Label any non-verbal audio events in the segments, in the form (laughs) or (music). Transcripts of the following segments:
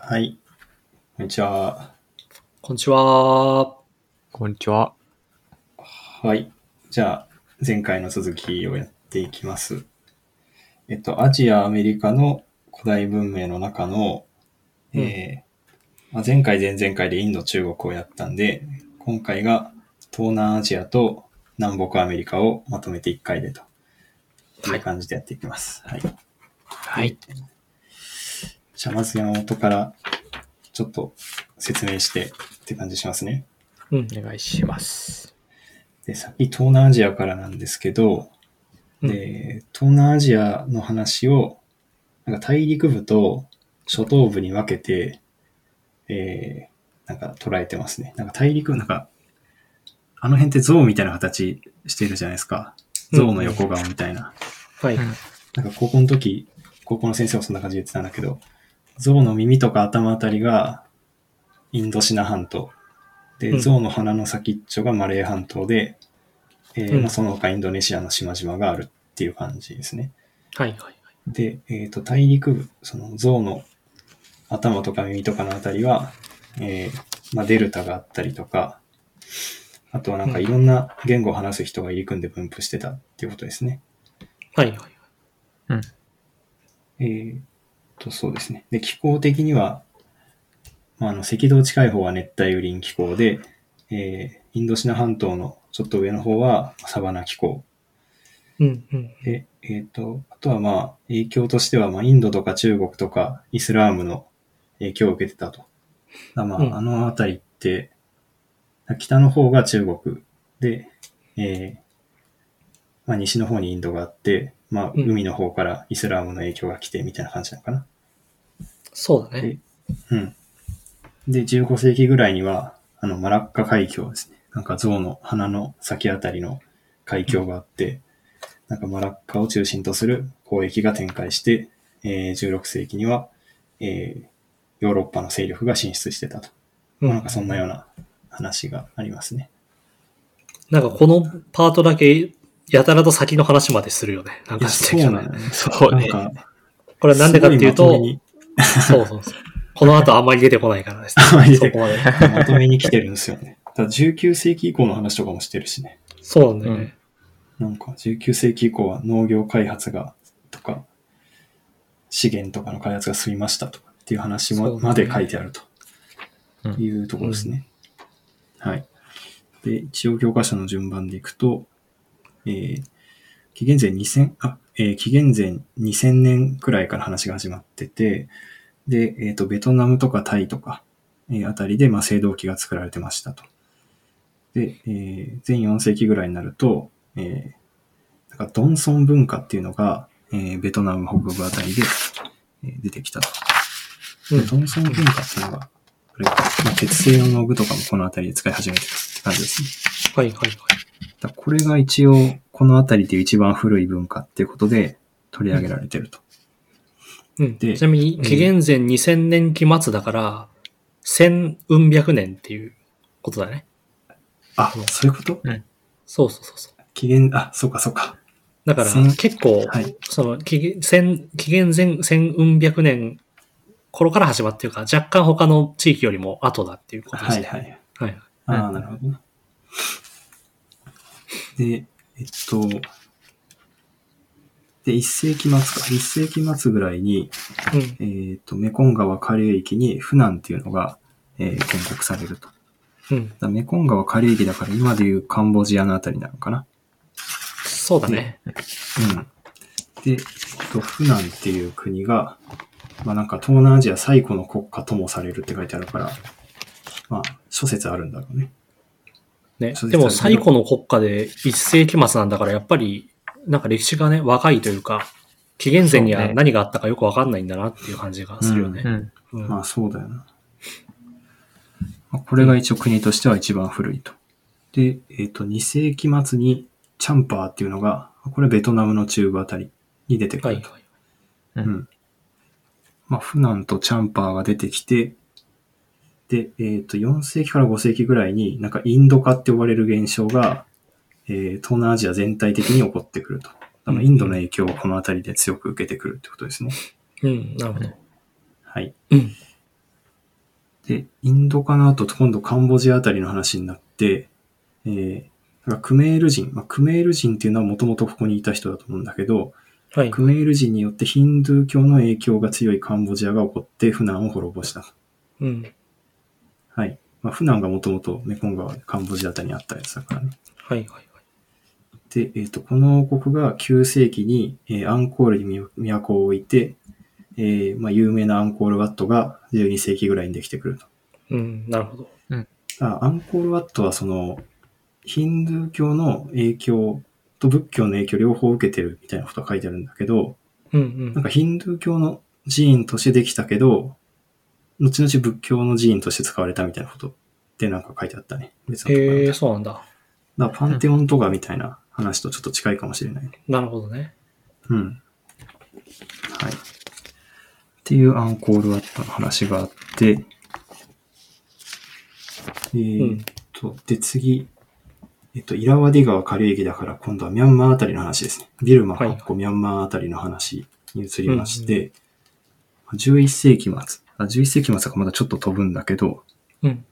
はい。こんにちは。こんにちは。こんにちは。はい。じゃあ、前回の続きをやっていきます。えっと、アジア、アメリカの古代文明の中の、えーまあ、前回、前々回でインド、中国をやったんで、今回が東南アジアと南北アメリカをまとめて1回でと。という感じでやっていきます。はい。はい。じゃあ、まず山本からちょっと説明してって感じしますね。うん。お願いします。で、先東南アジアからなんですけど、うんで、東南アジアの話を、なんか大陸部と諸島部に分けて、えー、なんか捉えてますね。なんか大陸、なんか、あの辺って象みたいな形してるじゃないですか。象の横顔みたいな。はい。うんなんか高校の時、高校の先生もそんな感じで言ってたんだけど、象の耳とか頭あたりがインドシナ半島。で、うん象の鼻の先っちょがマレー半島で、えーうんまあ、その他インドネシアの島々があるっていう感じですね。はい。はい。で、えっ、と、大陸部、その象の頭とか耳とかのあたりは、えーまあ、デルタがあったりとか、あとはなんかいろんな言語を話す人が入り組んで分布してたっていうことですね。はい。はい。うん。えーっと、そうですね。で、気候的には、まあ、あの、赤道近い方は熱帯雨林気候で、えーインドシナ半島のちょっと上の方はサバナ気候。うん。うん。で、えーっと、あとはまあ、影響としては、まあ、インドとか中国とかイスラームの影響を受けてたと。だまあ、うんあのあたりって、北の方が中国で、えーまあ、西の方にインドがあって、まあ、うん海の方からイスラームの影響が来てみたいな感じなのかな。そうだね。うん。で、15世紀ぐらいには、あの、マラッカ海峡ですね。なんか象の鼻の先あたりの海峡があって、なんかマラッカを中心とする交易が展開して、えー16世紀には、えーヨーロッパの勢力が進出してたと。うなんかそんなような話がありますね。なんかこのパートだけ、やたらと先の話までするよね。なんかそうなんだよね。そうね。これはなんでかっていうとそうそうそう。この後あんまり出てこないからですね。(laughs) あんまり出てそこまで。まとめに来てるんですよね。(laughs) だから19世紀以降の話とかもしてるしね。そうなんだよね。なんか19世紀以降は農業開発がとか資源とかの開発が進みましたとかっていう話も、まで書いてあるとうんいうところですね。はい。で、一応教科書の順番でいくと、えー紀元前2000、あ、えー紀元前2000年くらいから話が始まってて、で、えっ、と、ベトナムとかタイとか、えーあたりで、まあ、青銅器が作られてましたと。で、えー前4世紀ぐらいになると、えーなんかドンソン文化っていうのが、えーベトナム北部あたりで、えー出てきたと。うんドンソン文化っていうのが、これが、まあ、鉄製の農具とかもこのあたりで使い始めてたって感じですね。はい。はい。はい。だこれが一応、このあたりで一番古い文化っていうことで取り上げられてると。うん。でちなみに、紀元前2000年期末だから、千運百年っていうことだね。あ、そういうこと？そうそうそうそう。紀元、あ、そうかそうか。だから千結構、はい。その、紀元千紀元前千運百年頃から始まっていうか、若干他の地域よりも後だっていうことですね。はいはい。はい。ああ、うんなるほどね。で、えっと、で、1世紀末か。1世紀末ぐらいに、うん。えっと、メコン川下流域にフナンっていうのが、えー建国されると。うん。らメコン川下流域だから今でいうカンボジアのあたりなのかな。そうだね。うん。で、えっと、フナンっていう国が、まあなんか東南アジア最古の国家ともされるって書いてあるから、まあ諸説あるんだろうね。ね。でも最古の国家で一世紀末なんだから、やっぱり、なんか歴史がね、若いというか、紀元前には何があったかよくわかんないんだなっていう感じがするよね。うん。うんまあそうだよな。まあこれが一応国としては一番古いと。で、えっ、と、2世紀末にチャンパーっていうのが、これベトナムの中部あたりに出てくはいると。はい。うん。まあ、フナンとチャンパーが出てきて、で、えっ、と、4世紀から5世紀ぐらいに、なんかインド化って呼ばれる現象が、えー東南アジア全体的に起こってくると。だからインドの影響をこの辺りで強く受けてくるってことですね。うん、なるほど。はい。うん。で、インドかなと今度カンボジアあたりの話になって、えー、なんかクメール人、まあ、クメール人っていうのはもともとここにいた人だと思うんだけど、はい。クメール人によってヒンドゥー教の影響が強いカンボジアが起こってフナンを滅ぼした。うん。はい。まあ、フナンがもともとメコン川でカンボジアあたりにあったやつだからね。はいはいはい。で、えっ、と、この王国が9世紀に、えーアンコールに都を置いて、えーまあ、有名なアンコールワットが12世紀ぐらいにできてくると。うん、なるほど。あアンコールワットはその、ヒンドゥー教の影響と仏教の影響両方受けて後々仏教の寺院として使われたみたいなことってなんか書いてあったね。別のところにへえ、そうなんだ。だパンテオンとかみたいな話とちょっと近いかもしれない。なるほどね。うん。はい。っていうアンコールワットの話があって、えーっと、で、次、えっと、イラワディ川下流域だから今度はミャンマーあたりの話ですね。ビルマ、はいミャンマーあたりの話に移りまして、11世紀末、あ11世紀末がまだちょっと飛ぶんだけど、うん。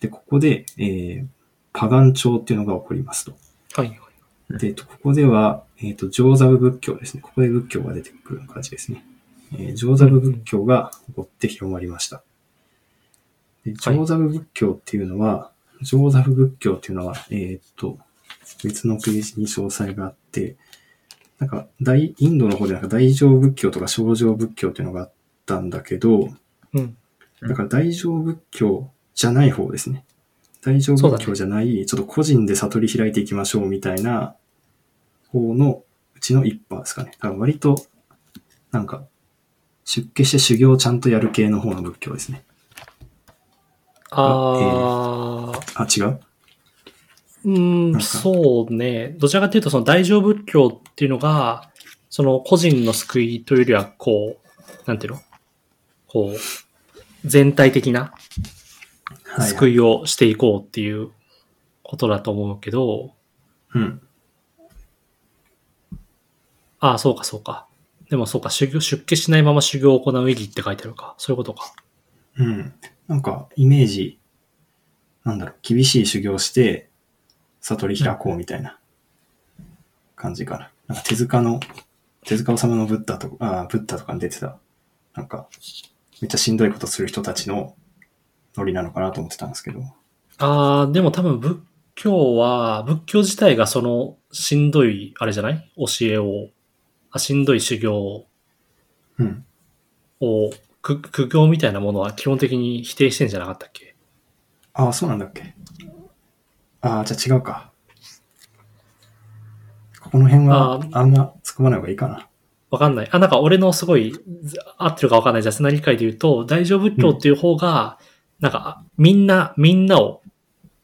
で、ここで、えー、パガン朝っていうのが起こりますと。はいはい。で、えっとここでは、えっ、と、上座部仏教ですね。ここで仏教が出てくる感じですね。えー上座部仏教が起こって広まりました。で上座部仏教っていうのは、上座部仏教っていうのは、えっ、と、別のページに詳細があって、なんか、大、インドの方でなんか大乗仏教とか小乗仏教っていうのがあったんだけど、うん。だから大乗仏教じゃない方ですね。大乗仏教じゃない、ちょっと個人で悟り開いていきましょうみたいな方のうちの一派ですかね。だから割と、なんか、出家して修行をちゃんとやる系の方の仏教ですね。あー、あ、違う？うん、そうね。どちらかというと、その大乗仏教っていうのが、その個人の救いというよりは、こう、なんていうの？こう、全体的なはい、救いをしていこうっていうことだと思うけど、うん。ああ、そうかそうか。でもそうか、修行、出家しないまま修行を行う意義って書いてあるか。そういうことか。うん。なんか、イメージ、なんだろう、厳しい修行して、悟り開こうみたいな感じかな。なんか手塚の、手塚治虫のブッダとか、あブッダとかに出てた、なんか、めっちゃしんどいことする人たちのノリなのかなと思ってたんですけど。ああ、でも多分仏教は、仏教自体がそのしんどい、あれじゃない？教えを、あしんどい修行うん。を、く苦行みたいなものは基本的に否定してんじゃなかったっけ？ああ、そうなんだっけ。ああ、じゃあ違うか。この辺はあんま突っ込まない方がいいかな。わかんない。あ、なんか俺のすごい、ず合ってるかわかんない。雑な理解で言うと、大乗仏教っていう方が、なんか、みんな、みんなを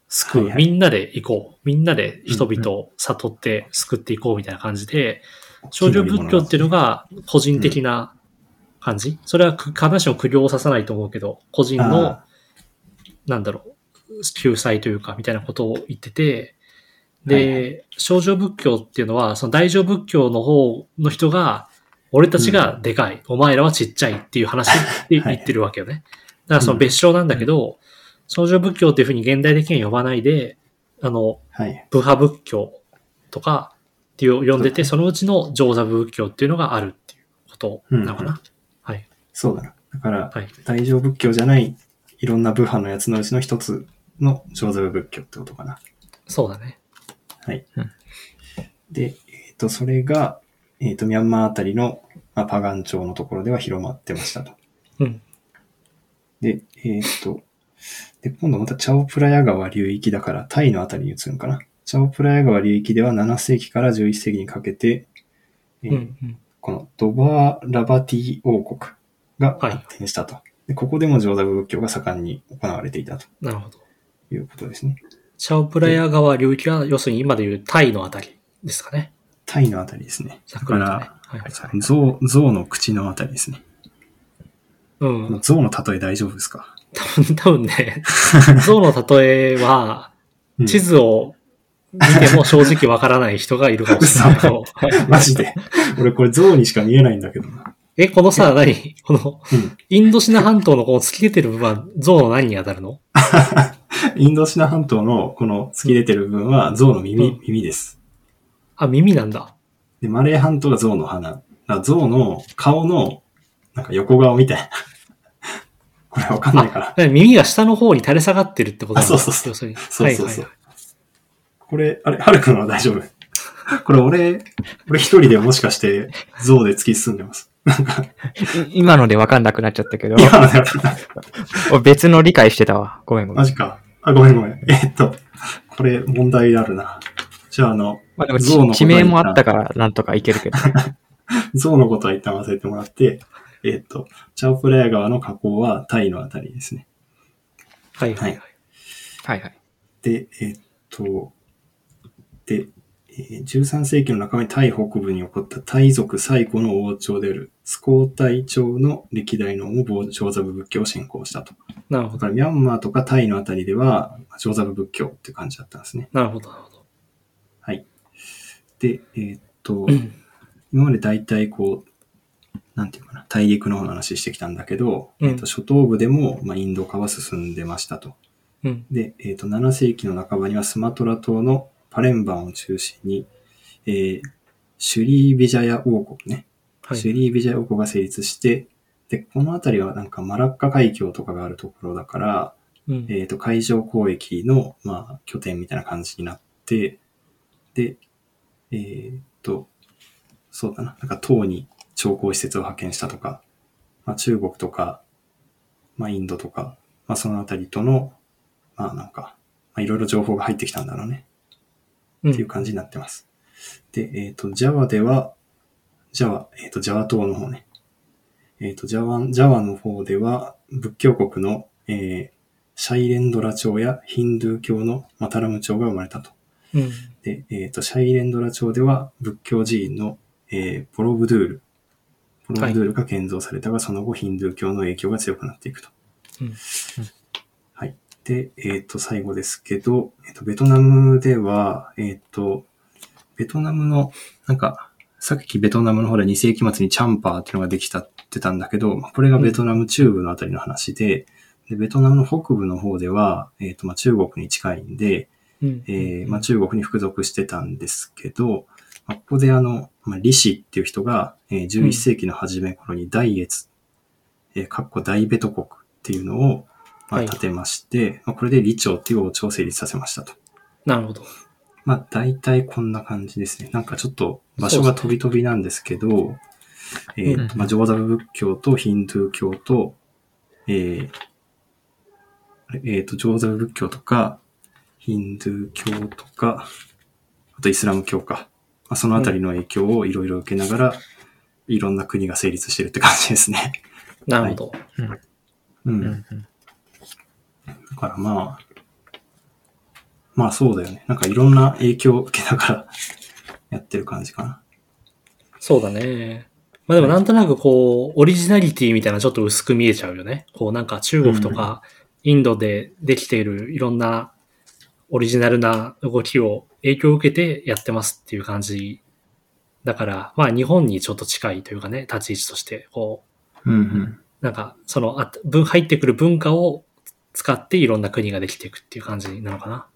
救う、はいはい。みんなで行こう。みんなで人々を悟って救っていこうみたいな感じで、少女仏教っていうのが個人的な感じ、それはく必ずしも苦行をささないと思うけど、個人のあ、なんだろう、救済というか、みたいなことを言ってて、で、はい。少女仏教っていうのは、その大乗仏教の方の人が、俺たちがでかい、お前らはちっちゃいっていう話って言ってるわけよね。だからその別称なんだけど、少女仏教っていうふうに現代的には呼ばないで、あの、はい。部派仏教とかっていう呼んでて、そのうちの上座部仏教っていうのがあるっていうことなのかな。はい。そうだな。だから、はい。大乗仏教じゃない、いろんな部派のやつのうちの一つの上座部仏教ってことかな。そうだね。はい。うんで、えっ、と、それが、えっ、と、ミャンマーあたりの、まあ、パガン朝のところでは広まってましたと。うん。で、えっ、と、で、今度またチャオプラヤ川流域だから、タイのあたりに移るのかな。チャオプラヤ川流域では7世紀から11世紀にかけて、えーうん。うん。このドバーラバティ王国がはい発展したと。でここでも上座部仏教が盛んに行われていたとなるほど。いうことですね。チャオプラヤ川流域は、要するに今でいうタイのあたりですかね。タイのあたりですね。だかざっくりとねら、はい象、象の口のあたりですね。うん。象の例え大丈夫ですか、多分、多分ね、(laughs) 象の例えは、うん地図を見ても正直わからない人がいるかもしれないけど、マジで。俺これ象にしか見えないんだけどな。え、このさ、何？この、うん (laughs) インドシナ半島のこの突き出てる部分は象の何に当たるの？インドシナ半島のこの突き出てる部分は象の耳、うん耳です。あ、耳なんだ。で、マレー半島が象の鼻。象の顔の、なんか横顔みたいな。(laughs) これわかんないから。何耳が下の方に垂れ下がってるってことそうそうそう。そうそうそうこれ、あれ、はるくんは大丈夫？(laughs) これ俺、俺一人でもしかして象で突き進んでます。なんか、い今のでわかんなくなっちゃったけど、今のでわかんない俺別の理解してたわ。ごめんごめん。マジか。あ、ごめんごめん。えっと、これ問題あるな。じゃあ、あの、まあでも地地名もあったからなんとかいけるけど。(laughs) 象のことは一旦忘れてもらって、えっと、チャオプラヤ川の河口はタイのあたりですね。はいはいはい。はいはい。で、えっと、で、えー13世紀の半ばにタイ北部に起こったタイ族最古の王朝であるスコータイ朝の歴代のも上座部仏教を信仰したと。なるほど。だからミャンマーとかタイのあたりでは上座部仏教って感じだったんですね。なるほど、なるほど。はい。で、えーっと、うん今まで大体こう、なんていうかな、大陸の方の話してきたんだけど、うんえーっと初頭部でも、まあ、インド化は進んでましたと。うん。で、えーっと、7世紀の半ばにはスマトラ島のパレンバンを中心に、えーシュリービジャヤ王国ね。はい。シュリービジャヤ王国が成立して、で、この辺りはなんかマラッカ海峡とかがあるところだから、うん。えっ、と、海上交易の、まあ、拠点みたいな感じになって、で、えっ、と、そうだな、なんか島に長江施設を派遣したとか、まあ、中国とか、まあ、インドとか、まあ、そのあたりとの、まあ、なんか、まあ、いろいろ情報が入ってきたんだろうね。うんっていう感じになってます。で、えっ、と、ジャワでは、ジャワ、えっ、と、ジャワ島の方ね。えっ、と、ジャワ、ジャワの方では、仏教国の、えーシャイレンドラ朝やヒンドゥー教のマタラム朝が生まれたと。うん。で、えっ、と、シャイレンドラ朝では仏教寺院の、えーボロブドゥール。ボロブドゥールが建造されたが、その後ヒンドゥー教の影響が強くなっていくと。うんはい。で、えっ、と、最後ですけど、えっ、と、ベトナムでは、えっ、と、ベトナムの、なんか、さっきベトナムの方で2世紀末にチャンパーっていうのができたってたんだけど、まあこれがベトナム中部のあたりの話で、でベトナムの北部の方では、えっ、と、まあ、中国に近いんで、うん。えーまあ、中国に服属してたんですけど、まあ、ここであの、まあ、李氏っていう人が、えー11世紀の初め頃に大越、えー、かっこ大ベト国っていうのを、まあ、はい建てまして、まあ、これで李朝っていう王朝を成立させましたと。なるほど。まあ、大体こんな感じですね。なんかちょっと場所が飛び飛びなんですけど、えーうんまあ、上座部仏教とヒンドゥー教と、えーえーと、上座部仏教とか、ヒンドゥー教とか、あとイスラム教か。まあ、そのあたりの影響をいろいろ受けながら、いろんな国が成立してるって感じですね。(laughs) なるほど。う。うんんうんだからまあ、まあそうだよね。なんかいろんな影響を受けながら (laughs) やってる感じかな。そうだね。まあでもなんとなくこう、オリジナリティみたいなちょっと薄く見えちゃうよね。こうなんか中国とかインドでできているいろんなオリジナルな動きを影響を受けてやってますっていう感じ。だから、まあ日本にちょっと近いというかね、立ち位置として、こう、うんうん。なんかそのあ文入ってくる文化を使っていろんな国ができていくっていう感じなのかな。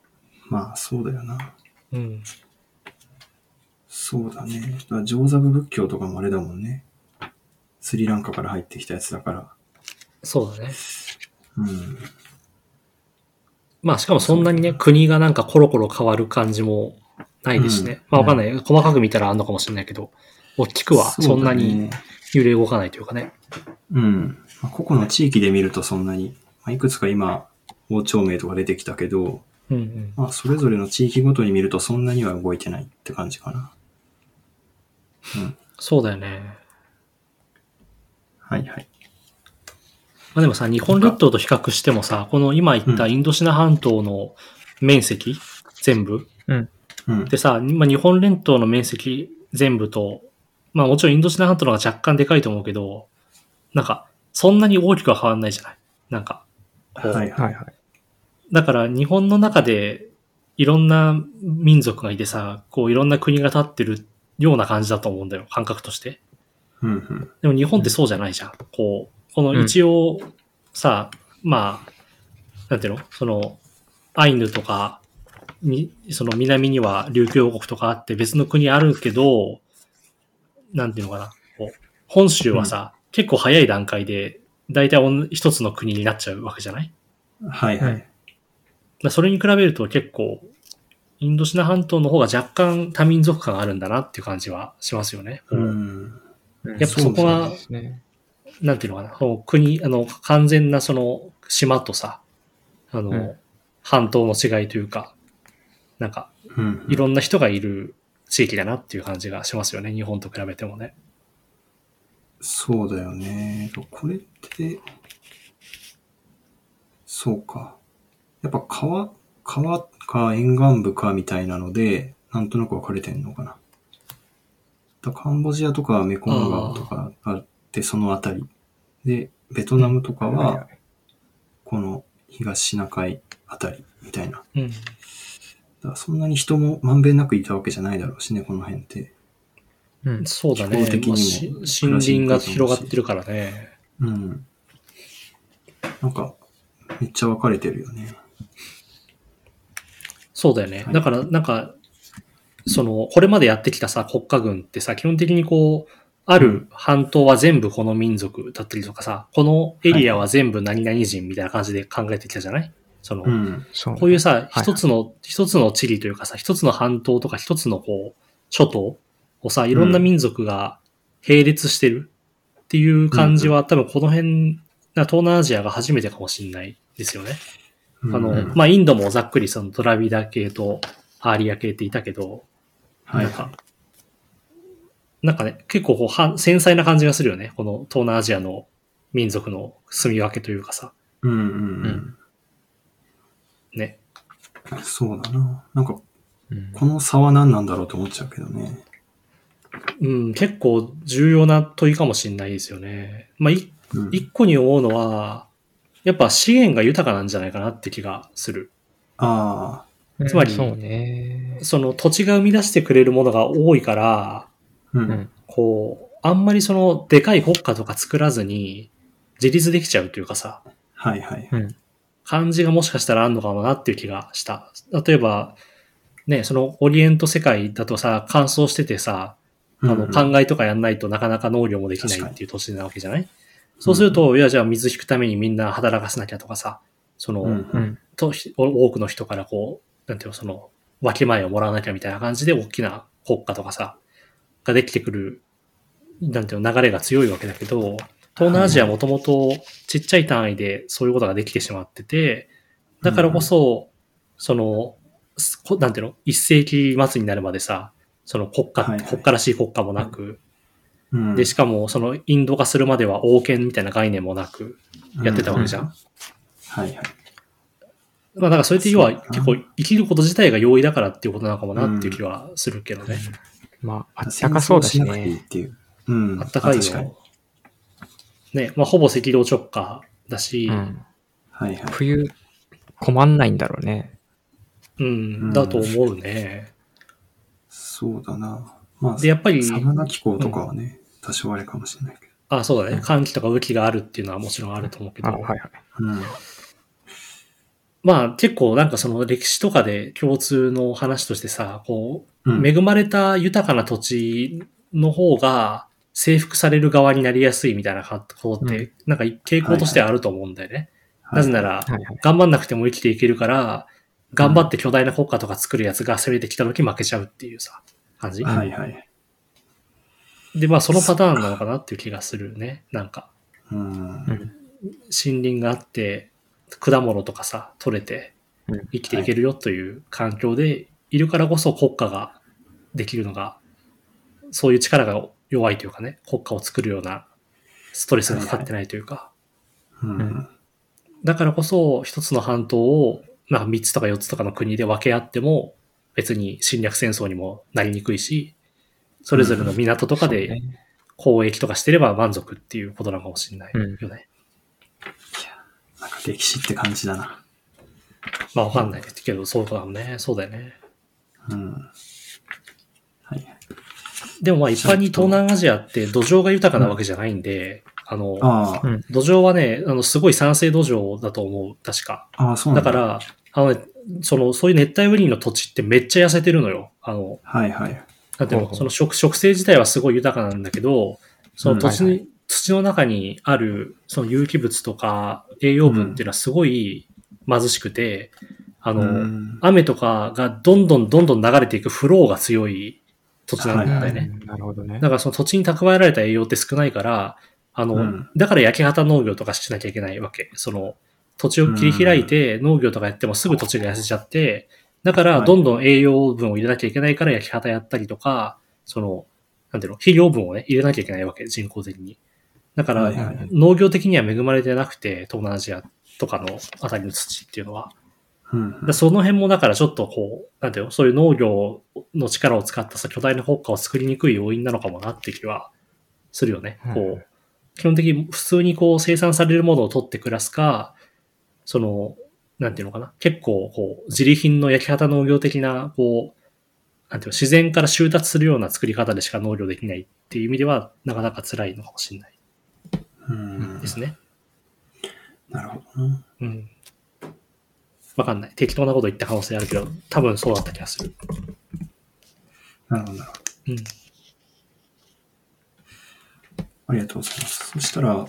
まあそうだよな。うん。そうだね。だ上座部仏教とかもあれだもんね。スリランカから入ってきたやつだから。そうだね。うん。まあしかもそんなにね、国がなんかコロコロ変わる感じもないですしね。うんまあわかんない。細かく見たらあんのかもしれないけど、大きくはそんなに揺れ動かないというかね。うん。まあ、個々の地域で見るとそんなに、まあ、いくつか今、王朝名とか出てきたけど、うんうん。まあ、それぞれの地域ごとに見るとそんなには動いてないって感じかな。うん。そうだよね。はいはい。まあでもさ、日本列島と比較してもさ、この今言ったインドシナ半島の面積、全部うん。でさ、まあ、日本列島の面積全部と、まあもちろんインドシナ半島の方が若干でかいと思うけど、なんか、そんなに大きくは変わんないじゃない？なんか、はいはいはい。だから日本の中でいろんな民族がいてさ、こういろんな国が立ってるような感じだと思うんだよ、感覚として。うんうん。でも日本ってそうじゃないじゃん。こう、この一応さ、まあ、なんていうの？その、アイヌとか、に、その南には琉球王国とかあって別の国あるけど、なんていうのかな？こう本州はさ、結構早い段階で、大体おん一つの国になっちゃうわけじゃない？はいはい。うそれに比べると結構、インドシナ半島の方が若干多民族感があるんだなっていう感じはしますよね。うん。ややっぱそこはね。なんていうのかな、その国、あの、完全なその島とさ、あの、うん半島の違いというか、なんか、うん。いろんな人がいる地域だなっていう感じがしますよね、日本と比べてもね。そうだよね。これって、そうか。やっぱ川、川か沿岸部かみたいなので、なんとなく分かれてんのかな。だカンボジアとかはメコン川とかあって、そのあたり。で、ベトナムとかは、この東シナ海あたりみたいな。うん。だからそんなに人もまんべんなくいたわけじゃないだろうしね、この辺って。うん。そうだね。気候的にもまあし森林が広がってるからね。うん。なんか、めっちゃ分かれてるよね。そうだよね。はいだから、なんか、その、これまでやってきたさ、国家軍ってさ、基本的にこう、ある半島は全部この民族だったりとかさ、このエリアは全部何々人みたいな感じで考えてきたじゃない？その、うん。そう。こういうさ、はい一つの、一つの地理というかさ、一つの半島とか一つのこう、諸島をさ、いろんな民族が並列してるっていう感じは、多分この辺、な東南アジアが初めてかもしれないですよね。あの、うんまあ、インドもざっくりそのドラビダ系とアーリア系っていたけど、はいなんか、なんかね、結構こうは繊細な感じがするよね。この東南アジアの民族の住み分けというかさ、うんうんね。うん。そうだな。なんか、うんこの差は何なんだろうと思っちゃうけどね。うん、結構重要な問いかもしれないですよね。まあ、いうん。一個に思うのは、やっぱ資源が豊かなんじゃないかなって気がする。あつまりそうね。その土地が生み出してくれるものが多いから、あ。う。うんん。こう、あんまりそのでかい国家とか作らずに自立できちゃうというかさ、はいはい。うん。感じがもしかしたらあるのかもなっていう気がした。例えば、ね、そのオリエント世界だとさ、乾燥しててさ、あの、うん考えとかやんないとなかなか農業もできないっていう土地なわけじゃない？そうすると、いや、じゃあ水引くためにみんな働かせなきゃとかさ、その、うんうん。と、ひ多くの人からこう、なんていうの、その、分け前をもらわなきゃみたいな感じで大きな国家とかさ、ができてくる、なんていうの、流れが強いわけだけど、東南アジアはもともとちっちゃい単位でそういうことができてしまってて、だからこそ、その、なんていうの、一世紀末になるまでさ、その国家、国家らしい国家もなく、うん。で、しかもそのインド化するまでは王権みたいな概念もなくやってたわけじゃん。うはいはい。まあだからそれって要は結構生きること自体が容易だからっていうことなのかもなっていう気はするけどね。まあ、あったかそうだしね。っていう。うん。あったかいよ。ね、まあほぼ赤道直下だし、うん。はいはい。冬、困んないんだろうね。うん、だと思うね。そうだな。まあ、で、やっぱり、サバナ気候とかはね、多少あれかもしれないけあ、そうだね。寒気とか雨季があるっていうのはもちろんあると思うけど、あ、はいはい。ど。うん。まあ結構なんかその歴史とかで共通の話としてさ、こう、うん恵まれた豊かな土地の方が征服される側になりやすいみたいなことって、うんなんか傾向としてあると思うんだよね。なぜなら、はいはい。頑張んなくても生きていけるから、頑張って巨大な国家とか作るやつが攻めてきた時負けちゃうっていうさ、感じ？はいはい。で、まあそのパターンなのかなっていう気がするね。なんか、うん。うん森林があって、果物とかさ、取れてうん。生きていけるよという環境でいるからこそ国家ができるのが、そういう力が弱いというかね、国家を作るようなストレスがかかってないというか、うん。だからこそ一つの半島を、まあ3つとか4つとかの国で分け合っても別に侵略戦争にもなりにくいし、それぞれの港とかでね。交易とかしてれば満足っていうことなのかもしれないよね。なん。か歴史って感じだな。まあわかんないけど、そうかもね。そうだよね。うん。はい。でもまあ一般に東南アジアって土壌が豊かなわけじゃないんで、あの、あうん土壌はね、あの、すごい酸性土壌だと思う、確か。あ、ああ、そうなんだから、あのね、その、そういう熱帯雨林の土地ってめっちゃ痩せてるのよ。あの、はいはい。なんてその植植生自体はすごい豊かなんだけど、その土地に、うんはい土の中にあるその有機物とか栄養分っていうのはすごい貧しくて、あの、うん雨とかがどんどんどんどん流れていくフローが強い土地なんだよね。うんなるほどねだ。からその土地に蓄えられた栄養って少ないから、あの、うんだから焼け畑農業とかしなきゃいけないわけ。その、土地を切り開いて農業とかやってもすぐ土地が痩せちゃって、だからどんどん栄養分を入れなきゃいけないから焼き畑やったりとか、その、なんていうの、肥料分をね、入れなきゃいけないわけ、人工的に。だから、農業的には恵まれてなくて、東南アジアとかのあたりの土っていうのは。うその辺もだからちょっとこう、なんていうの、そういう農業の力を使ったさ、巨大な国家を作りにくい要因なのかもなって気はするよね。うんこう、基本的に普通にこう生産されるものを取って暮らすか、その、なんていうのかな。結構こう、自利品の焼き畑農業的な、こう、なんていうの、自然から収達するような作り方でしか農業できないっていう意味では、なかなか辛いのかもしれないうんですね。なるほどな。うん。わかんない。適当なこと言った可能性あるけど、多分そうだった気がする。なるほど。うん。ありがとうございます。そしたら、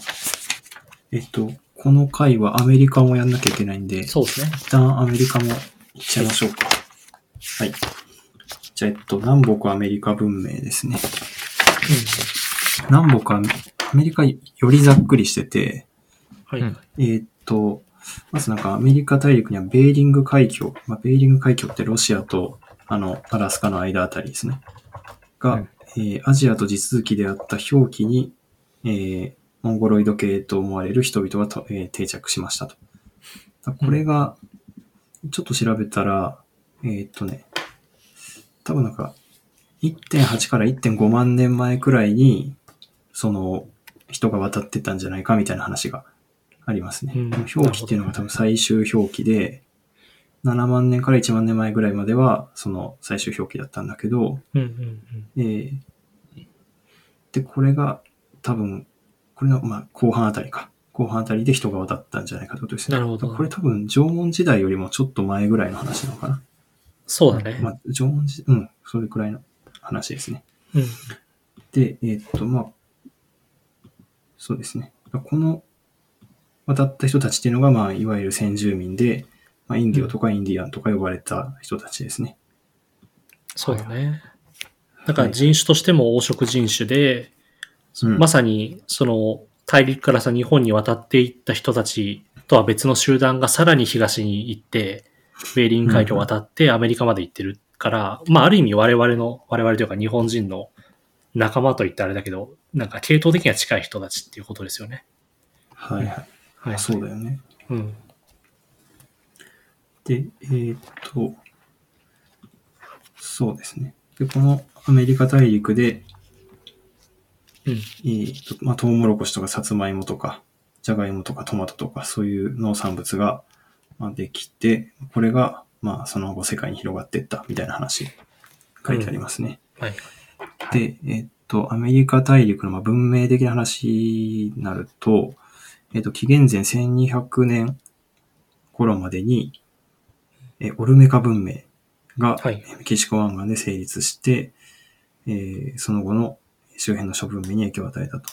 えっと、この回はアメリカもやんなきゃいけないんで、そうですね。一旦アメリカも行っちゃいましょうか。はい。じゃあ、えっと、南北アメリカ文明ですね。南北アメリカよりざっくりしてて、はい。うんえーっと、まずなんかアメリカ大陸にはベーリング海峡、まあ、ベーリング海峡ってロシアとあのアラスカの間あたりですね。が、うんえーアジアと地続きであった表記に、えーモンゴロイド系と思われる人々がと、えー定着しましたと。だこれが、ちょっと調べたら、えーっとね、多分なんか、1.8から1.5万年前くらいに、その、人が渡ってったんじゃないかみたいな話がありますね。うん表記っていうのが多分最終表記で、7万年から1万年前ぐらいまでは、その最終表記だったんだけど、うんうんえーで、これが多分、これの、まあ、後半あたりか。後半あたりで人が渡ったんじゃないかってことですね。なるほどこれ多分縄文時代よりもちょっと前ぐらいの話なのかな。そうだね。まあ、縄文時、うん、それくらいの話ですね。うん。で、えーっと、まあ、そうですね。この渡った人たちっていうのが、まあ、いわゆる先住民で、まあ、インディオとかインディアンとか呼ばれた人たちですね。そうだね。だから人種としても黄色人種で、うんまさにその大陸からさ日本に渡っていった人たちとは別の集団がさらに東に行って、ベーリング海峡を渡ってアメリカまで行ってるから、まあある意味我々の、我々というか日本人の仲間と言ってあれだけど、なんか系統的には近い人たちっていうことですよね。はいはい。はい。そうだよね。うん。で、えーっと、そうですね。で、このアメリカ大陸で、うん。えーっと、まあ、トウモロコシとかサツマイモとか、ジャガイモとかトマトとか、そういう農産物が、まあ、できて、これが、まあ、その後世界に広がっていったみたいな話、書いてありますね。はい。で、えっと、アメリカ大陸のまあ文明的な話になると、えっと、紀元前1200年頃までに、え、オルメカ文明がはいメキシコ湾岸で成立して、えーその後の周辺の諸文明に影響を与えたと。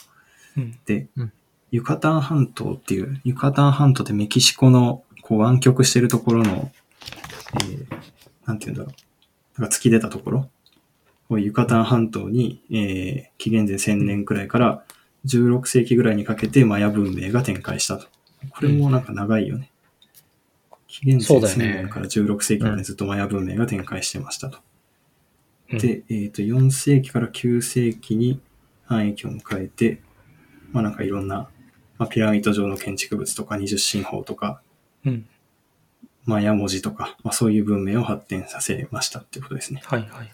うん。で、うんユカタン半島っていう、ユカタン半島ってメキシコのこう湾曲してるところの、えーなんて言うんだろう。なんか突き出たところ。ユカタン半島に、えー紀元前1000年くらいから16世紀ぐらいにかけてマヤ文明が展開したと。これもなんか長いよね。紀元前1000そうだよね年から16世紀までずっとマヤ文明が展開してましたと。うんで、えっ、と、4世紀から9世紀に繁栄期を迎えて、まあなんかいろんな、まあ、ピラミッド状の建築物とか二十進法とか、うん。マヤ文字とか、まあそういう文明を発展させましたってことですね。はいはいはい。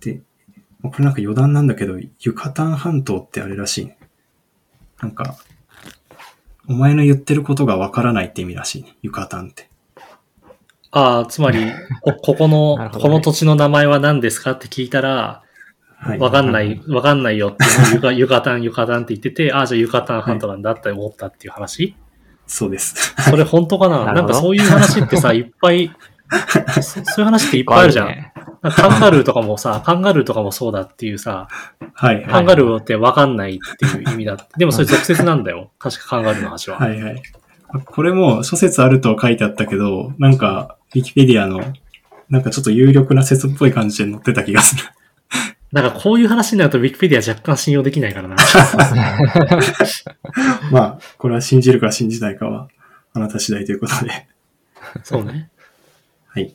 で、まあこれなんか余談なんだけど、ユカタン半島ってあれらしいね。なんか、お前の言ってることがわからないって意味らしいね。ユカタンって。ああ、つまり、こ (laughs) ここの、ねこの土地の名前は何ですかって聞いたら、はい。わかんない、わかんないよって、(laughs) ユカ、ユカタン、ユカタンって言ってて、ああ、じゃあユカタン半島なんだって思ったっていう話、そうです。それ本当かな？(laughs) なんかそういう話ってさ、いっぱい、そそういう話っていっぱいあるじゃん。(laughs) カンガルーとかもさ、カンガルーとかもそうだっていうさ、はい。カンガルーってわかんないっていう意味だって。(laughs) でもそれ俗説なんだよ。確かカンガルーの話は。はいはい。これも諸説あると書いてあったけど、なんか、ウィキペディアの、なんかちょっと有力な説っぽい感じで載ってた気がする。(laughs) なんかこういう話になるとウィキペディア若干信用できないからな。まあ、これは信じるか信じないかは、あなた次第ということで。そうね。はい。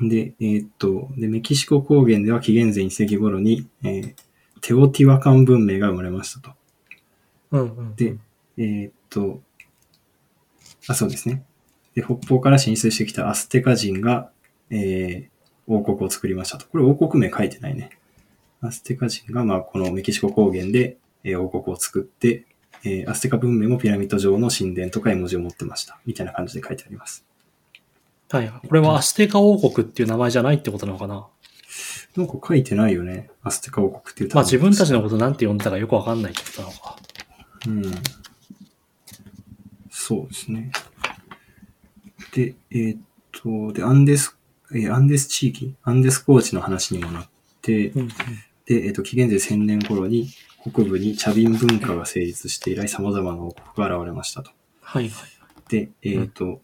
で、えーっと、で、メキシコ高原では紀元前1世紀頃に、えーテオティワカン文明が生まれましたと。うんうん。で、えーっと、あ、そうですね。で、北方から進出してきたアステカ人が、えー王国を作りましたと。これ王国名書いてないね。アステカ人が、まあ、このメキシコ高原で、えー王国を作って、えーアステカ文明もピラミッド状の神殿とか絵文字を持ってました。みたいな感じで書いてあります。はい。これはアステカ王国っていう名前じゃないってことなのかな？なんか書いてないよね。アステカ王国っていうまあ自分たちのことなんて呼んでたかよくわかんないってことなのか。うん。そうですね。で、えーっと、で、アンデス、えーアンデス地域、アンデス高地の話にもなって、うんうん。で、えーっと、紀元前1000年頃に北部に茶瓶文化が成立して以来様々な王国が現れましたと。はいはい。で、えーっと、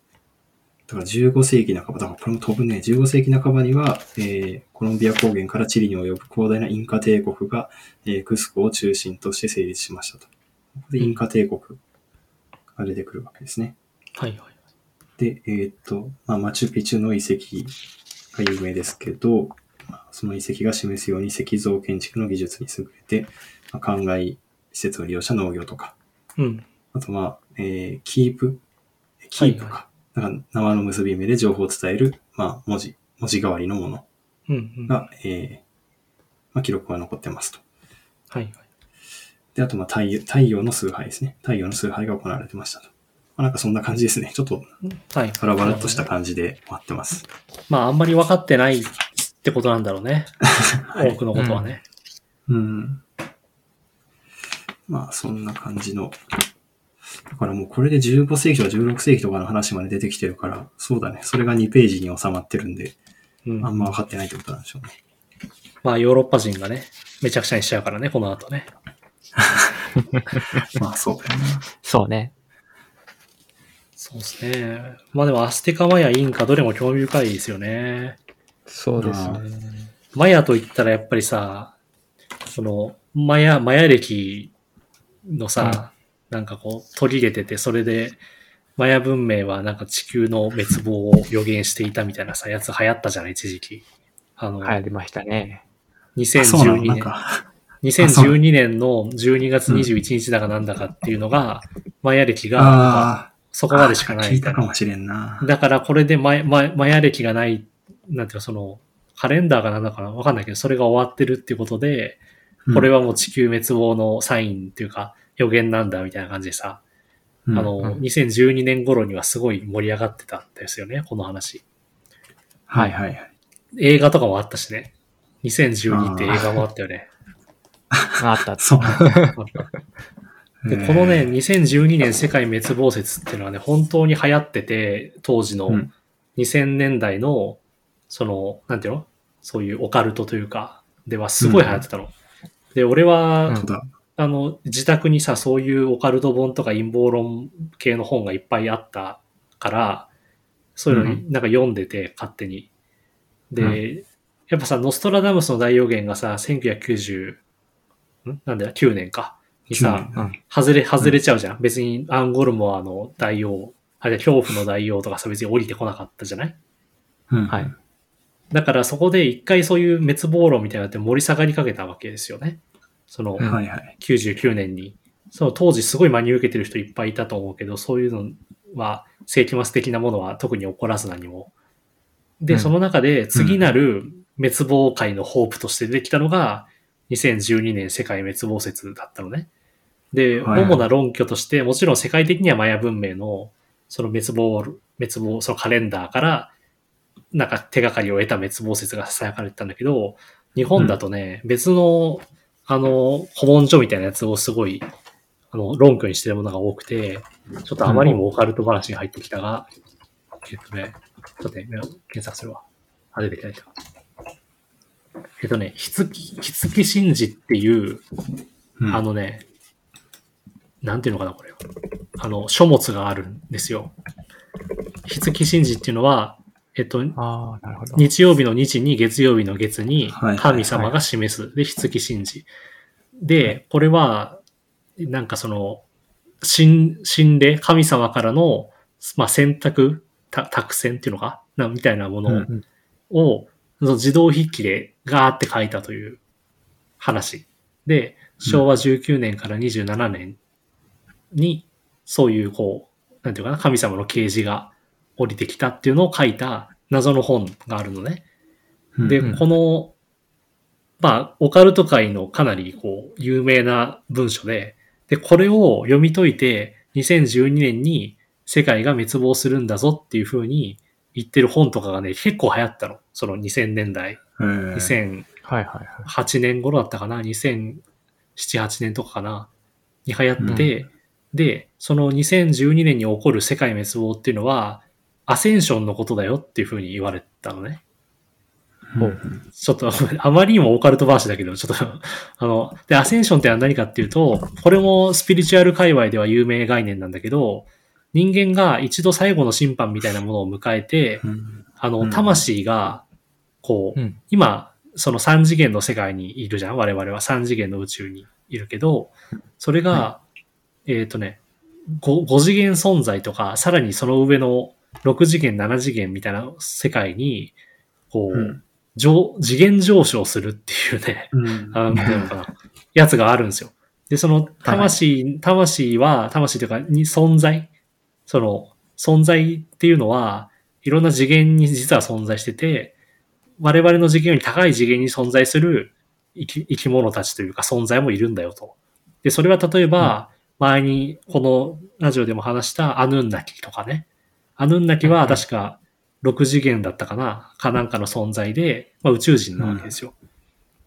だから15世紀半ば、だからこれも飛ぶね、15世紀半ばには、えーコロンビア高原からチリに及ぶ広大なインカ帝国が、えークスコを中心として成立しましたと。ここでインカ帝国が出てくるわけですね。はいはい。で、えーっと、まあ、マチュピチュの遺跡が有名ですけど、まあその遺跡が示すように石像建築の技術に優れて、まあ、灌漑施設を利用した農業とか、うん。あとまあ、えーキープ、キープか。だから縄の結び目で情報を伝える、まあ、文字、文字代わりのものうんうん。はが、えーまあ、記録が残ってますと。いはい。で、あとまあ太陽、太陽の崇拝ですね。太陽の崇拝が行われてましたと。まあ、なんかそんな感じですね。ちょっとはい。バラバラっとした感じで終わってます。まああんまり分かってないってことなんだろうね。(laughs) はい多くのことはね。うん。まあ、そんな感じの。だからもうこれで15世紀とか16世紀とかの話まで出てきてるから、そうだね。それが2ページに収まってるんで、うん。あんま分かってないってことなんでしょうね。まあヨーロッパ人がね、めちゃくちゃにしちゃうからね、この後ね。(laughs) まあ、そうだよね。そうね。そうですね。まあでもアステカマヤ、インカ、どれも興味深いですよね。そうですね。マヤと言ったらやっぱりさ、その、マヤ、マヤ歴のさ、なんかこう、取り入れてて、それで、マヤ文明はなんか地球の滅亡を予言していたみたいなさ、やつ流行ったじゃない、一時期。あの、流行りましたね。あそうなの2012年、なんか、2012年の12月21日だかなんだかっていうのが、マヤ歴が、そこまでしかない。聞いみたかもしれんな。だからこれでマヤママヤ歴がない、なんていうかその、カレンダーがなんだかなわかんないけど、それが終わってるっていうことで、これは、はもう地球滅亡のサインっていうか予言なんだみたいな感じでさ、うんあの、うん2012年頃にはすごい盛り上がってたんですよね、この話。はいはいはい。映画とかもあったしね。2012って映画もあったよね。あった。(laughs) そう。で、このね、2012年世界滅亡説っていうのはね、本当に流行ってて、当時のうん2000年代の、その、なんていうの？そういうオカルトというか、ではすごい流行ってたの。で、俺は、うんそうだ。あの、自宅にさ、そういうオカルト本とか陰謀論系の本がいっぱいあったから、そういうのうになんか読んでて、勝手に。で、うやっぱさ、ノストラダムスの大予言がさ、1990、ん？なんだよ、9年か。にさ、うん外れ、外れちゃうじゃん。別にアンゴルモアの大王、あれ恐怖の大王とかさ、別に降りてこなかったじゃない？うんはい。だからそこで一回そういう滅亡論みたいなのって盛り下がりかけたわけですよね。その、うんはいはい。99年に。その当時すごい真に受けてる人いっぱいいたと思うけど、そういうのは、世紀末的なものは特に起こらず何も。で、うんその中で次なる滅亡界のホープとして出てきたのが、2012年世界滅亡説だったのね。で、はいはい主な論拠として、もちろん世界的にはマヤ文明の、その滅亡、滅亡、そのカレンダーから、なんか手がかりを得た滅亡説が囁かれてたんだけど、日本だとね、別の、あの、古文書みたいなやつをすごい、あの、論拠にしてるものが多くて、ちょっとあまりにもオカルト話が入ってきたが、えっとね、ちょっとね、検索するわ。あ、出てきた出てきた。えっとね、ひつき、ひつき神事っていう、うんあのね、なんていうのかな、これ。あの、書物があるんですよ。ひつき神事っていうのは、えっと。日曜日の日に月曜日の月に神様が示す。で、ひつき神事。で、これは、なんかその、神、神霊、神様からの、まあ、選択、た託選っていうのか？なみたいなものうんを、その自動筆記でガーって書いたという話。で、昭和19年から27年に、そういうこう、なんていうかな、神様の啓示が降りてきたっていうのを書いた謎の本があるのね。で、うんこの、まあ、オカルト界のかなりこう、有名な文書で、で、これを読み解いて、2012年に世界が滅亡するんだぞっていう風に言ってる本とかがね、結構流行ったの。その2000年代。えー2008はいはいはい。年頃だったかな ?2007、8年とかかな？に流行って、で、その2012年に起こる世界滅亡っていうのは、アセンションのことだよっていう風に言われたのね。う。んちょっと、(laughs) あまりにもオカルト話だけど、ちょっと、(laughs) あの、で、アセンションって何かっていうと、これもスピリチュアル界隈では有名概念なんだけど、人間が一度最後の審判みたいなものを迎えて、うん。あの、うん。魂が、こう、うん。今、その3次元の世界にいるじゃん我々は。3次元の宇宙にいるけど、それが、えっ、とね5、5次元存在とか、さらにその上の6次元、7次元みたいな世界に、こう、うん上次元上昇するっていうね、うんあの、やつがあるんですよ。で、その魂、魂は、魂というか、に存在、その、存在っていうのは、いろんな次元に実は存在してて、我々の次元より高い次元に存在する生き生き物たちというか存在もいるんだよと。で、それは例えば、前にこのラジオでも話したアヌンナキとかね。アヌンナキは確か6次元だったかなかなんかの存在で、まあ、宇宙人なわけですよ。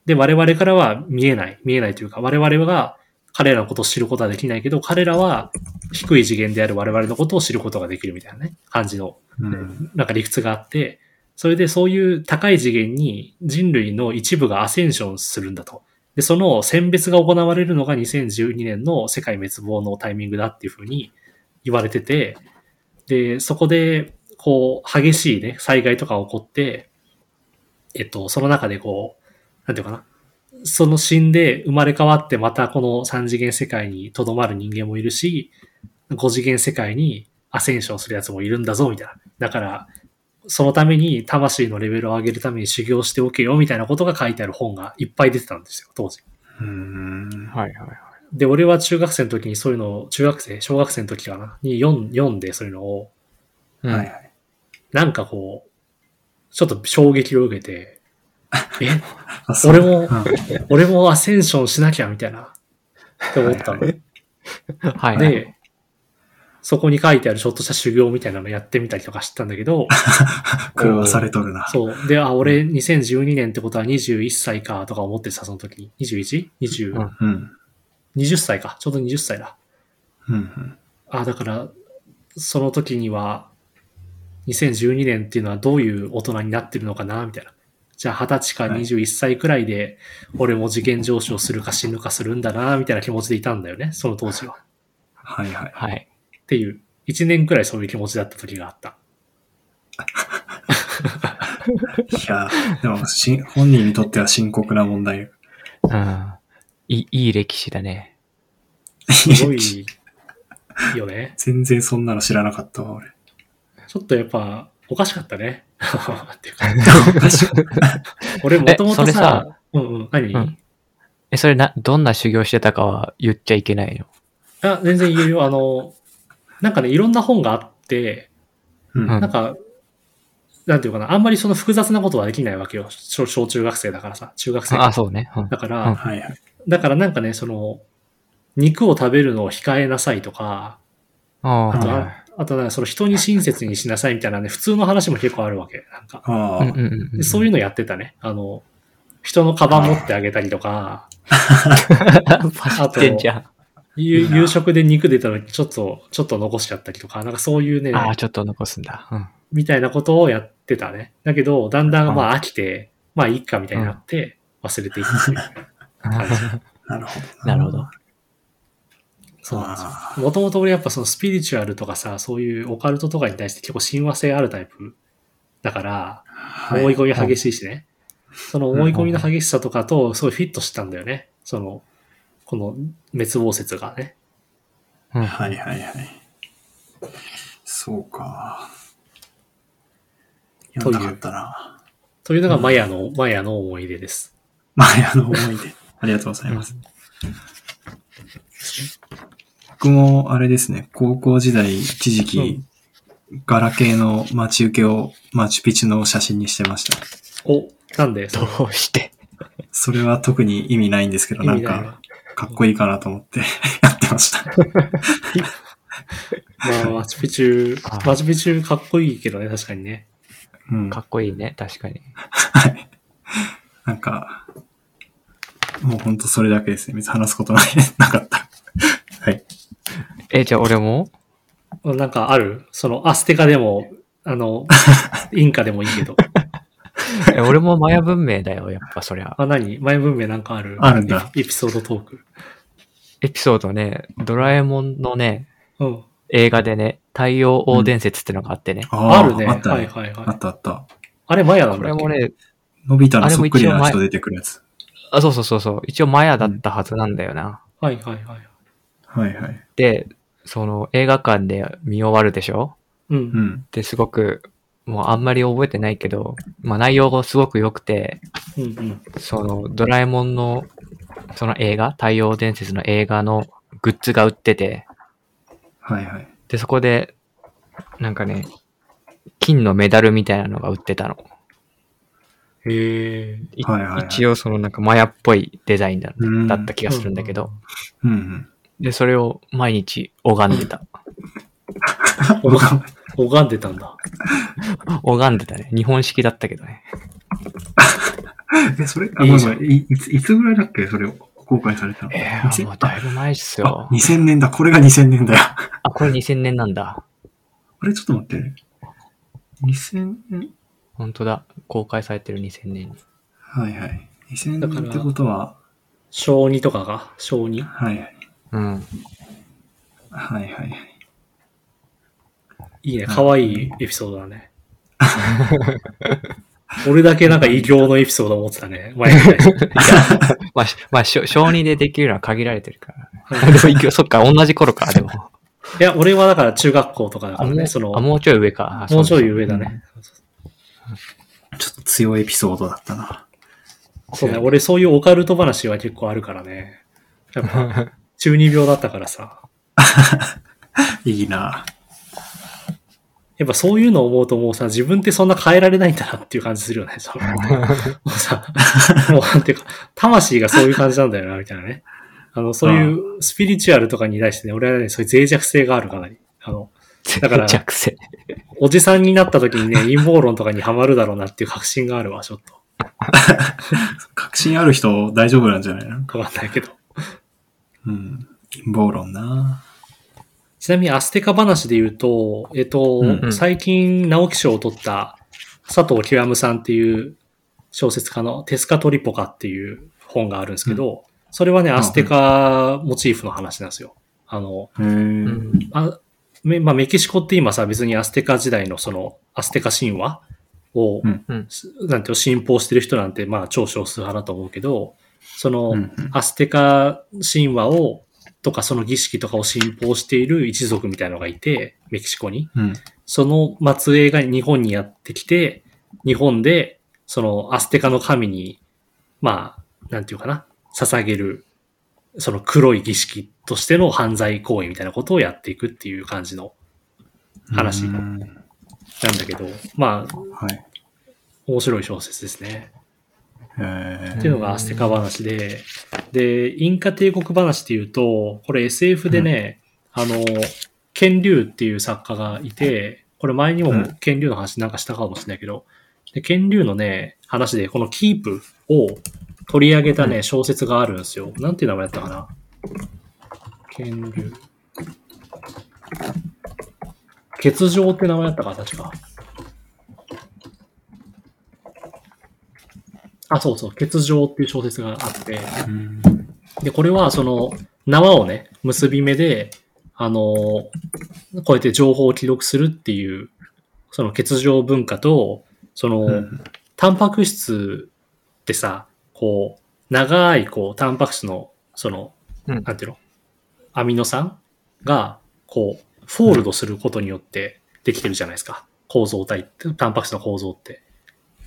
で、我々からは見えない、見えないというか、我々が彼らのことを知ることはできないけど、彼らは低い次元である我々のことを知ることができるみたいなね、感じのうんなんか理屈があって、それでそういう高い次元に人類の一部がアセンションするんだと。で、その選別が行われるのが2012年の世界滅亡のタイミングだっていうふうに言われてて、で、そこで、こう、激しいね、災害とか起こって、えっと、その中でこう、なんていうかな。その死んで生まれ変わってまたこの三次元世界に留まる人間もいるし、五次元世界にアセンションするやつもいるんだぞ、みたいな。だから、そのために魂のレベルを上げるために修行しておけよ、みたいなことが書いてある本がいっぱい出てたんですよ、当時。うんはいはいはい。で、俺は中学生の時にそういうのを、中学生、小学生の時かな、に読ん読んでそういうのを、うんはいはい。なんかこう、ちょっと衝撃を受けて、え、俺もうん俺もアセンションしなきゃ、みたいな、って思ったの。は (laughs) いはいはい。で、そこに書いてあるちょっとした修行みたいなのやってみたりとかしたんだけど、(laughs) 狂わされとるな。そう。で、あ、俺2012年ってことは21歳かとか思ってさ、その時に。21?20、うんうん。20歳か。ちょうど20歳だ。うんうん。あ、だから、その時には、2012年っていうのはどういう大人になってるのかな、みたいな。じゃあ20歳かはい21歳くらいで、俺も次元上昇するか死ぬかするんだな、みたいな気持ちでいたんだよね、その当時は。はいはい。はい。っていう、1年くらいそういう気持ちだった時があった。(laughs) いや、でもし、本人にとっては深刻な問題。うん。いい、いい歴史だね。すごいよね。(laughs) 全然そんなの知らなかったわ、俺。ちょっとやっぱ、おかしかったね。(laughs) っていうかおかしい俺もともそれさとさ、うんうん、何、うんえ、それな、どんな修行してたかは言っちゃいけないの？あ全然言えるよ。あの、なんかね、いろんな本があって、うんうんなんか、なんていうかな、あんまりその複雑なことはできないわけよ。小小中学生だからさ、中学生あ、そうね。うんだから、うんはいはい。だからなんかね、その、肉を食べるのを控えなさいとか、ああ、あとは。あとなんかその人に親切にしなさいみたいなね、普通の話も結構あるわけ。なんか。あそういうのやってたね。あの、人のカバン持ってあげたりとか、走ってんじゃん。夕食で肉出た時ちょっと、ちょっと残しちゃったりとか、なんかそういうね、ああ、ちょっと残すんだ。うん。みたいなことをやってたね。だけど、だんだんまあ飽きて、まあいいかみたいになって、忘れていくという。なるほど。なるほど。そうなんですよ。あもともと俺やっぱそのスピリチュアルとかさ、そういうオカルトとかに対して結構親和性あるタイプだから、あ思い込み激しいしね。その思い込みの激しさとかとすごいフィットしたんだよね。その、この滅亡説がね。うんはいはいはい。そうか。読んなかったな。というのがマヤの、マヤの思い出です。マヤの思い出。ありがとうございます。僕もあれですね、高校時代、一時期、ガラケーの待ち受けをマチュピチュの写真にしてました。お、なんで？どうして？それは特に意味ないんですけど、なんか、かっこいいかなと思って (laughs) やってました。(laughs) まあ、マチュピチュあ、マチュピチュかっこいいけどね、確かにね。うん。かっこいいね、確かに。はい。なんか、もうほんとそれだけですね。別に話すことない、なかった。(laughs) はい。え、じゃあ俺も？なんかある？その、アステカでも、あの、(laughs) インカでもいいけど。(laughs) え俺もマヤ文明だよ、やっぱそりゃ。あ、何？前文明なんかある？あるんだエピソードトーク。エピソードね、ドラえもんのね、うん。映画でね、太陽王伝説ってのがあってね。ああるね。あったね。はいはいはい。あったあった。あれマヤなんこだっけ？れもね、のび太のあれもそっくり一応前な人出てくるやつ。あ、そうそうそうそう、一応マヤだったはずなんだよな。はいはいはい。はいはい。で、その映画館で見終わるでしょ？う。うんん。ですごく、もうあんまり覚えてないけど、まあ内容がすごく良くて、うんうん。そのドラえもんの、その映画、太陽伝説の映画のグッズが売ってて、はいはい。で、そこで、なんかね、金のメダルみたいなのが売ってたの。へえ。いはいはいはい一応そのなんかマヤっぽいデザインだうんだった気がするんだけど、うんうん。で、それを毎日拝んでた。(laughs) 拝拝んでたんだ。(laughs) 拝んでたね。日本式だったけどね。(laughs) え、それ、あ、ごいいつ、いつぐらいだっけ？それを公開されたの？え2000ー、もうだいぶ前っすあよ、。2000年だ。これが2000年だよ。あ、これ2000年なんだ。あれ、ちょっと待って。2000年？本当だ。公開されてる2000年に。はいはい。2000だから年ってことは、小2とかが小 2? はいはい。うん。はいはいはい。いいね。かわいいエピソードだね。(laughs) 俺だけなんか異形のエピソードを持ってたね。前みたいにまあ、しまあ、しょ小児でできるのは限られてるから。(laughs) でもそっか、同じ頃か、でも。いや、俺はだから中学校とかだかあ、もうらね、その、あもうちょい上か。あもうちょい上だ。ね。ちょっと強いエピソードだったな。そうね、俺そういうオカルト話は結構あるからね。やっぱ、(laughs) 中二病だったからさ。(laughs) いいな。やっぱそういうのを思うともうさ、自分ってそんな変えられないんだなっていう感じするよね。その (laughs) もうさ、もうなんていうか、魂がそういう感じなんだよな、みたいなね。あの、そういうスピリチュアルとかに対してね、俺はね、そういう脆弱性があるかなり。あの、だから弱性。おじさんになった時にね、陰謀論とかにはまるだろうなっていう確信があるわ、ちょっと。(laughs) 確信ある人大丈夫なんじゃないの？わかんないけど。うん。陰謀論な。ちなみにアステカ話で言うと、えっと、うんうん最近直木賞を取った佐藤清さんっていう小説家のテスカトリポカっていう本があるんですけど、それはね、アステカモチーフの話なんですよ。あの、へえ。うん。あめまあ、メキシコって今さ、別にアステカ時代のその、アステカ神話を、うんうんなんていうの信奉してる人なんて、まあ、超少数派だと思うけど、その、アステカ神話を、とかその儀式とかを信奉している一族みたいなのがいて、メキシコに。うん。その末裔が日本にやってきて、日本で、そのアステカの神に、まあ、なんていうかな、捧げる、その黒い儀式としての犯罪行為みたいなことをやっていくっていう感じの話うん。なんだけど、まあ、はい。面白い小説ですね。へっていうのがアステカ話で、で、インカ帝国話っていうと、これ SF でね、あの、ケン・リュウっていう作家がいて、これ前にもうん。ケン・リュウの話なんかしたかもしれないけど、でケン・リュウのね、話で、このキープを取り上げたね、小説があるんですよ。なんていう名前だったかな？ケン・リュウ。欠場って名前だったか、確か。あ、そうそう、欠場っていう小説があって、うん。で、これはその縄をね、結び目で、あのこうやって情報を記録するっていう、その欠場文化と、その、うんタンパク質ってさ、こう、長い、こう、タンパク質の、その、うんなんていうの？アミノ酸が、こう、フォールドすることによってできてるじゃないですか。構造体って、タンパク質の構造って。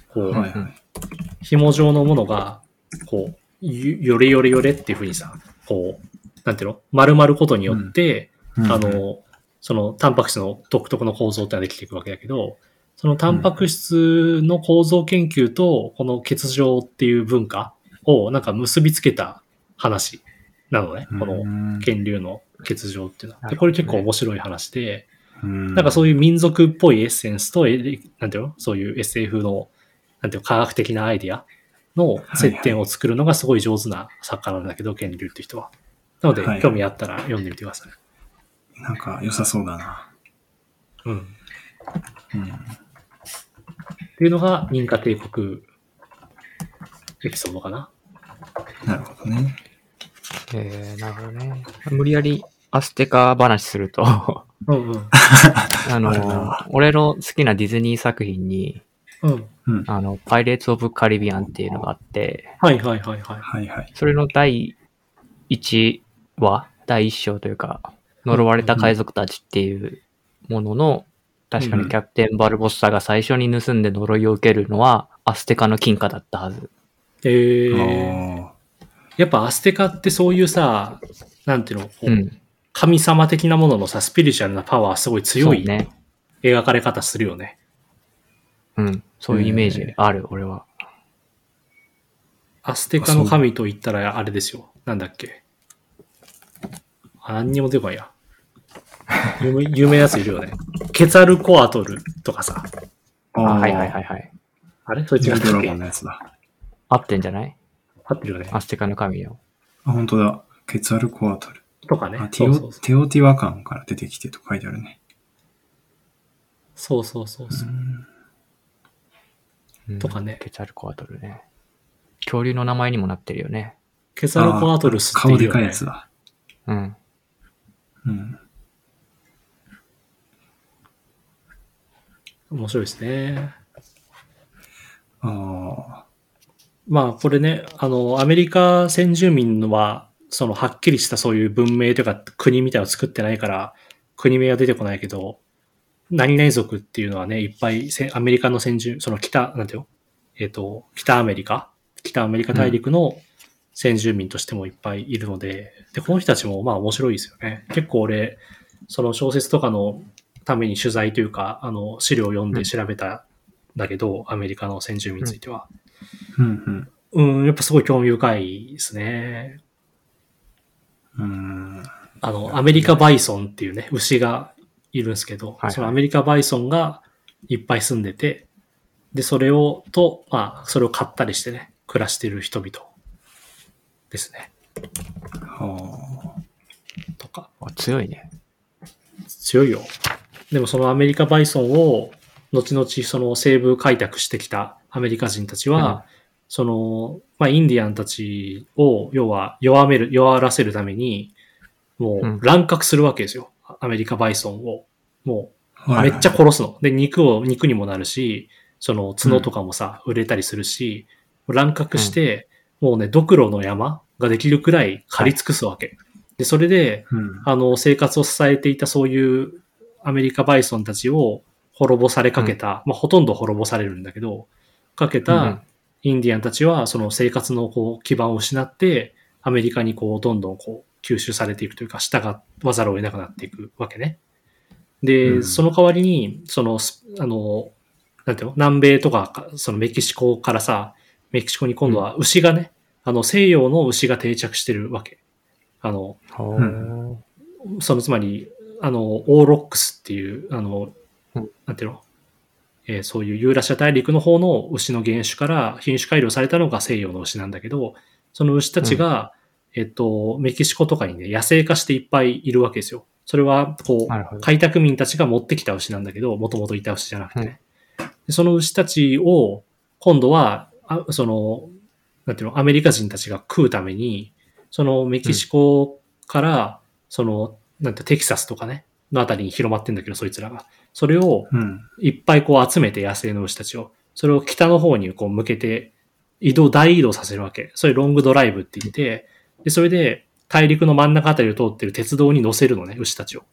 こう、はいはい。紐状のものが、こう、よよれよれよれっていうふうにさ、こう、なんていうの？丸まることによって、うんあ、の、そのタンパク質の独特の構造ってのができていくわけだけど、そのタンパク質の構造研究と、この欠場っていう文化をなんか結びつけた話なのね。このの源流の欠場っていうのは。で、これ結構面白い話で、ななんかそういう民族っぽいエッセンスと、えなんていうの？そういう SF の、なんていうの科学的なアイディアの接点を作るのがすごい上手な作家なんだけど、ケンリュウって人は。なので、はい興味あったら読んでみてください。なんか良さそうだな。うん。うん。っていうのが、インカ帝国エピソードかな。なるほどね。えー、なるほどね。無理やりアステカ話すると、うんうん。(laughs) あのな、俺の好きなディズニー作品に、うん。うん。あの、パイレーツ・オブ・カリビアンっていうのがあって、はいはいはいはい。はいはい。それの第1話、第1章というか、呪われた海賊たちっていうものの、確かにキャプテン・バルボッサが最初に盗んで呪いを受けるのは、アステカの金貨だったはず。えー、あやっぱアステカってそういうさ、なんていうの、こううん。神様的なもののさ、スピリチュアルなパワーすごい強いね。描かれ方するよね。うん。そういうイメージある、俺は。アステカの神と言ったらあれですよ。なんだっけ。あ何にも出てこないや。(laughs) 有名有名なやついるよね。ケツァルコアトルとかさ。あ。あああ。はいはいはいはい。あれ？そいつがドラゴンのやつだ。合ってんじゃない？合ってるよね。アステカの神よ。あ、本当だ。ケツアルコアトル。とかねあ、。ティオそうそうそうテオティワカンから出てきてと書いてあるね。そうそうそうそう。うんとかねケツァルコアトルね。恐竜の名前にもなってるよね。ケツァルコアトルスってい顔で。かいやつだ。うん。うん。面白いですね。あまあ、これね、あの、アメリカ先住民は、その、はっきりしたそういう文明というか国みたいを作ってないから、国名は出てこないけど、何々族っていうのはね、いっぱいせアメリカの先住、その北、なんていうの？えっ、と、北アメリカ？北アメリカ大陸の先住民としてもいっぱいいるので、で、この人たちもまあ面白いですよね。結構俺、その小説とかのために取材というか、あの、資料を読んで調べたんだけど、アメリカの先住民については。あ。うんうん。うん、やっぱすごい興味深いですね。うーん。あの、アメリカバイソンっていうね、牛がいるんですけど、はいそのアメリカバイソンがいっぱい住んでて、で、それを、と、まあ、それを買ったりしてね、暮らしてる人々ですね。はとか。あ強いね。強いよ。でもそのアメリカバイソンを、後々その西部開拓してきたアメリカ人たちは、その、まあ、インディアンたちを、要は弱める、弱らせるために、もう乱獲するわけですよ。アメリカバイソンを。もあ。う、はいめっちゃ殺すの。で、肉を、肉にもなるし、その角とかもさ、売れたりするし、乱獲して、もうね、ドクロの山ができるくらい狩り尽くすわけ。で、それで、うん。あの、生活を支えていたそういうアメリカバイソンたちを滅ぼされかけた、まあ、ほとんど滅ぼされるんだけど、かけうん。たインディアンたちは、その生活のこう基盤を失って、アメリカにこう、どんどんこう、吸収されていくというか、従わざるを得なくなっていくわけね。で、うん。その代わりに、その、すあの、なんていうの南米とか、そのメキシコからさ、メキシコに今度は牛がね、あの、西洋の牛が定着してるわけ。あの、ほう。ーそのつまり、あの、オーロックスっていう、あのうん、なんていうの？えーそういうユーラシア大陸の方の牛の原種から品種改良されたのが西洋の牛なんだけど、その牛たちが、えっと、メキシコとかにね、野生化していっぱいいるわけですよ。それは、こう。開拓民たちが持ってきた牛なんだけど、もともといた牛じゃなくてね。でその牛たちを、今度は、あその、なんていうの、アメリカ人たちが食うために、そのメキシコから、その、なんてテキサスとかね、のあたりに広まってんだけど、そいつらが。それをうん。いっぱいこう集めて野生の牛たちを、それを北の方にこう向けて移動、大移動させるわけ。それロングドライブって言って、で、それで大陸の真ん中あたりを通ってる鉄道に乗せるのね、牛たちを。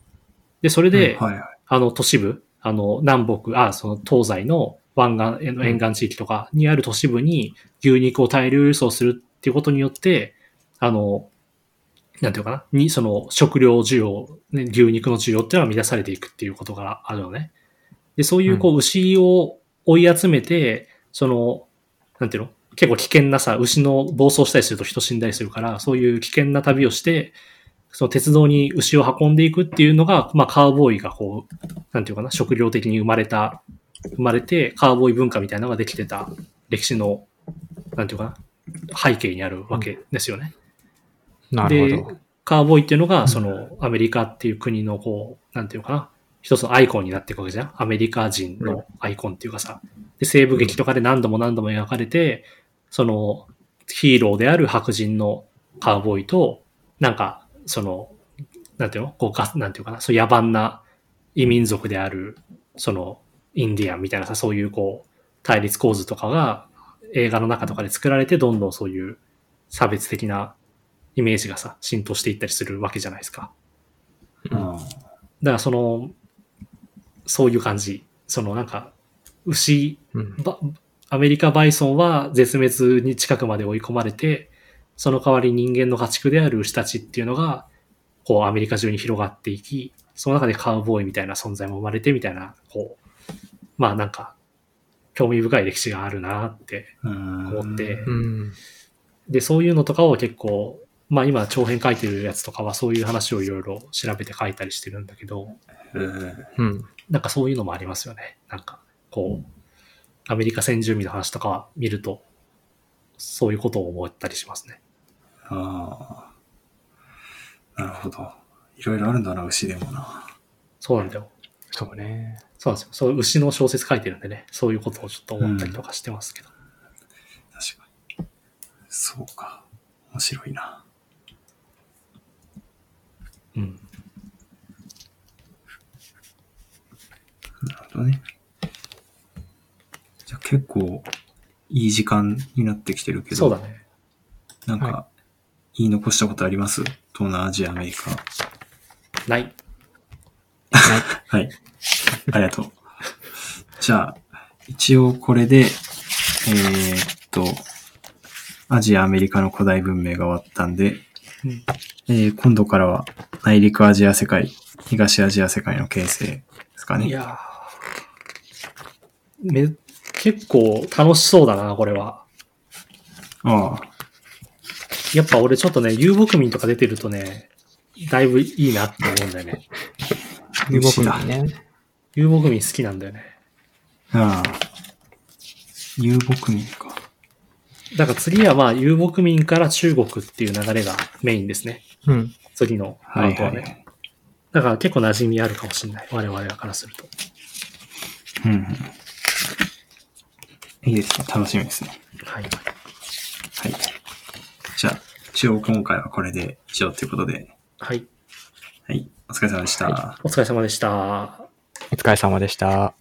で、それで。あの都市部、あの南北、あ、その東西の湾岸、の沿岸地域とかにある都市部に牛肉を大量輸送するっていうことによって、あの、なんていうのかな、に、その食料需要、ね、牛肉の需要っていうのは満たされていくっていうことがあるのね。で、そういうこう牛を追い集めて、その、なんていうの？結構危険なさ、牛の暴走したりすると人死んだりするから、そういう危険な旅をして、その鉄道に牛を運んでいくっていうのが、まあカーボーイがこう、なんていうかな、食料的に生まれた、生まれて、カーボーイ文化みたいなのができてた歴史の、なんていうかな、背景にあるわけですよね。なるほど。カーボーイっていうのが、その、アメリカっていう国のこう、なんていうかな、一つのアイコンになっていくわけじゃん。アメリカ人のアイコンっていうかさ。で、西部劇とかで何度も何度も描かれて、その、ヒーローである白人のカーボーイと、なんか、その、なんていうの？こうか、なんていうかな、そう野蛮な異民族である、その、インディアンみたいなさ、そういうこう、対立構図とかが映画の中とかで作られて、どんどんそういう差別的なイメージがさ、浸透していったりするわけじゃないですか。うんだからその、そういう感じ。そのなんか、牛、うんばアメリカバイソンは絶滅に近くまで追い込まれて、その代わり人間の家畜である牛たちっていうのが、こうアメリカ中に広がっていき、その中でカウボーイみたいな存在も生まれてみたいな、こう、まあなんか、興味深い歴史があるなってうん思って、うん。で、そういうのとかを結構、まあ今長編書いてるやつとかはそういう話をいろいろ調べて書いたりしてるんだけど、うんうん。なんかそういうのもありますよね。なんか、こう、アメリカ先住民の話とか見ると、そういうことを思ったりしますね。ああ。なるほど。いろいろあるんだな、牛でもな。そうなんだよ。そうね。そうなんですよ。そう牛の小説書いてるんでね、そういうことをちょっと思ったりとかしてますけど。確かに。そうか。面白いな。うん。なるほどね。じゃあ結構いい時間になってきてるけど、そうだね。なんかは言い残したことあります？東南アジア、アメリカ。ない。(laughs) はい。ありがとう。じゃあ、一応これで、えーっと、アジア、アメリカの古代文明が終わったんで、うんえー今度からは内陸アジア世界、東アジア世界の形成ですかね。いやーめ、結構楽しそうだな、これは。ああ、やっぱ俺ちょっとね、遊牧民とか出てるとね、だいぶいいなって思うんだよね。遊牧民ね。遊牧民好きなんだよね。ああ。遊牧民か。だから次はまあ遊牧民から中国っていう流れがメインですね。うん。次のパはいートはね。はい。だから結構馴染みあるかもしれない。我々からすると。うんうん。いいですね。楽しみですね。はい。はい。じゃあ、一応今回はこれで以上ということで、はい。はい。お疲れ様でした。お疲れ様でした。お疲れ様でした。